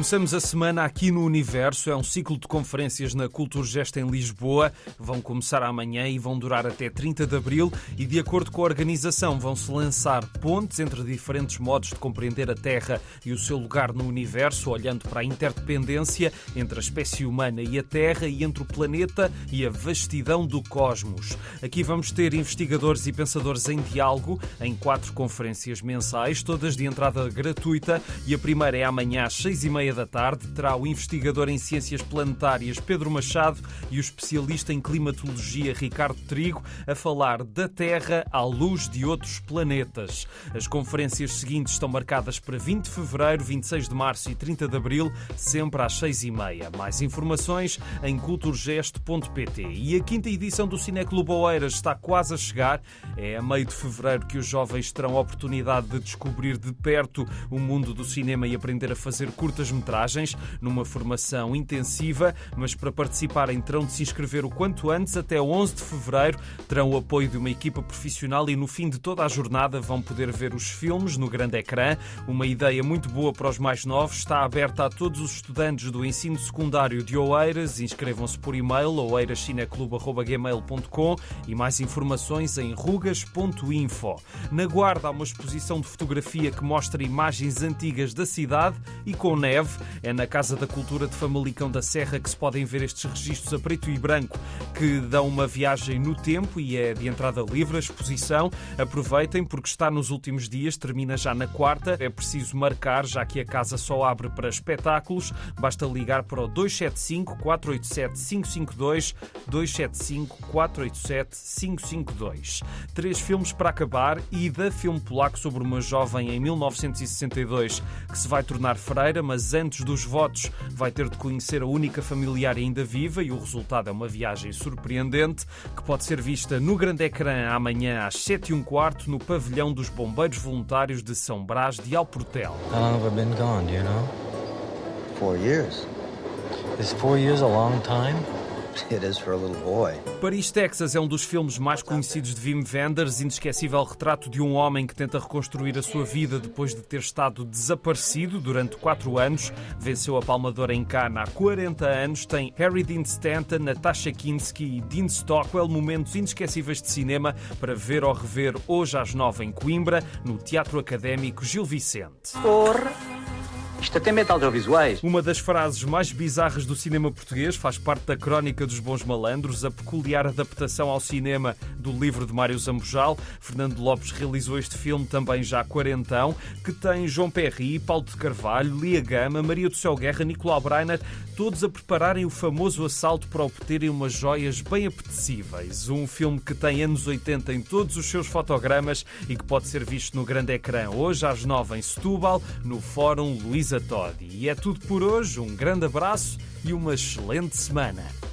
Começamos a semana aqui no Universo. É um ciclo de conferências na Culturgest em Lisboa. Vão começar amanhã e vão durar até 30 de abril. E, de acordo com a organização, vão-se lançar pontes entre diferentes modos de compreender a Terra e o seu lugar no universo, olhando para a interdependência entre a espécie humana e a Terra e entre o planeta e a vastidão do cosmos. Aqui vamos ter investigadores e pensadores em diálogo em quatro conferências mensais, todas de entrada gratuita. E a primeira é amanhã às seis e meia da tarde. Terá o investigador em ciências planetárias Pedro Machado e o especialista em climatologia Ricardo Trigo a falar da Terra à luz de outros planetas. As conferências seguintes estão marcadas para 20 de fevereiro, 26 de março e 30 de abril, sempre às seis e meia. Mais informações em culturgesto.pt. E a quinta edição do Cineclube Oeiras está quase a chegar. É a meio de fevereiro que os jovens terão a oportunidade de descobrir de perto o mundo do cinema e aprender a fazer curtas-metragens numa formação intensiva, mas para participarem terão de se inscrever o quanto antes, até 11 de fevereiro. Terão o apoio de uma equipa profissional e no fim de toda a jornada vão poder ver os filmes no grande ecrã. Uma ideia muito boa para os mais novos. Está aberta a todos os estudantes do ensino secundário de Oeiras. Inscrevam-se por e-mail oeirascineclube.gmail.com e mais informações em rugas.info. Na Guarda há uma exposição de fotografia que mostra imagens antigas da cidade e com neve. É na Casa da Cultura de Famalicão da Serra que se podem ver estes registros a preto e branco que dão uma viagem no tempo e é de entrada livre a exposição. Aproveitem porque está nos últimos dias, termina já na quarta. É preciso marcar, já que a casa só abre para espetáculos. Basta ligar para o 275 487 552 275 487 552. Três filmes para acabar e da filme polaco sobre uma jovem em 1962 que se vai tornar freira, mas antes dos votos vai ter de conhecer a única familiar ainda viva e o resultado é uma viagem surpreendente que pode ser vista no grande ecrã amanhã às 7 e um quarto no pavilhão dos Bombeiros Voluntários de São Brás de Alportel. How long have I been gone, do you know? Four years. Is four years a long time? It is for a little boy. Paris, Texas é um dos filmes mais conhecidos de Wim Wenders, inesquecível retrato de um homem que tenta reconstruir a sua vida depois de ter estado desaparecido durante quatro anos. Venceu a Palma de Ouro em Cannes há 40 anos. Tem Harry Dean Stanton, Natasha Kinski e Dean Stockwell, momentos inesquecíveis de cinema para ver ou rever hoje às nove em Coimbra, no Teatro Académico Gil Vicente. Porra! Isto até mete audiovisuais. Uma das frases mais bizarras do cinema português faz parte da Crónica dos Bons Malandros, a peculiar adaptação ao cinema do livro de Mário Zambojal. Fernando Lopes realizou este filme também já quarentão, que tem João Perry, Paulo de Carvalho, Lia Gama, Maria do Céu Guerra, Nicolau Breiner, todos a prepararem o famoso assalto para obterem umas joias bem apetecíveis. Um filme que tem anos 80 em todos os seus fotogramas e que pode ser visto no grande ecrã hoje às nove em Setúbal, no Fórum Luísa Todi. E é tudo por hoje, um grande abraço e uma excelente semana.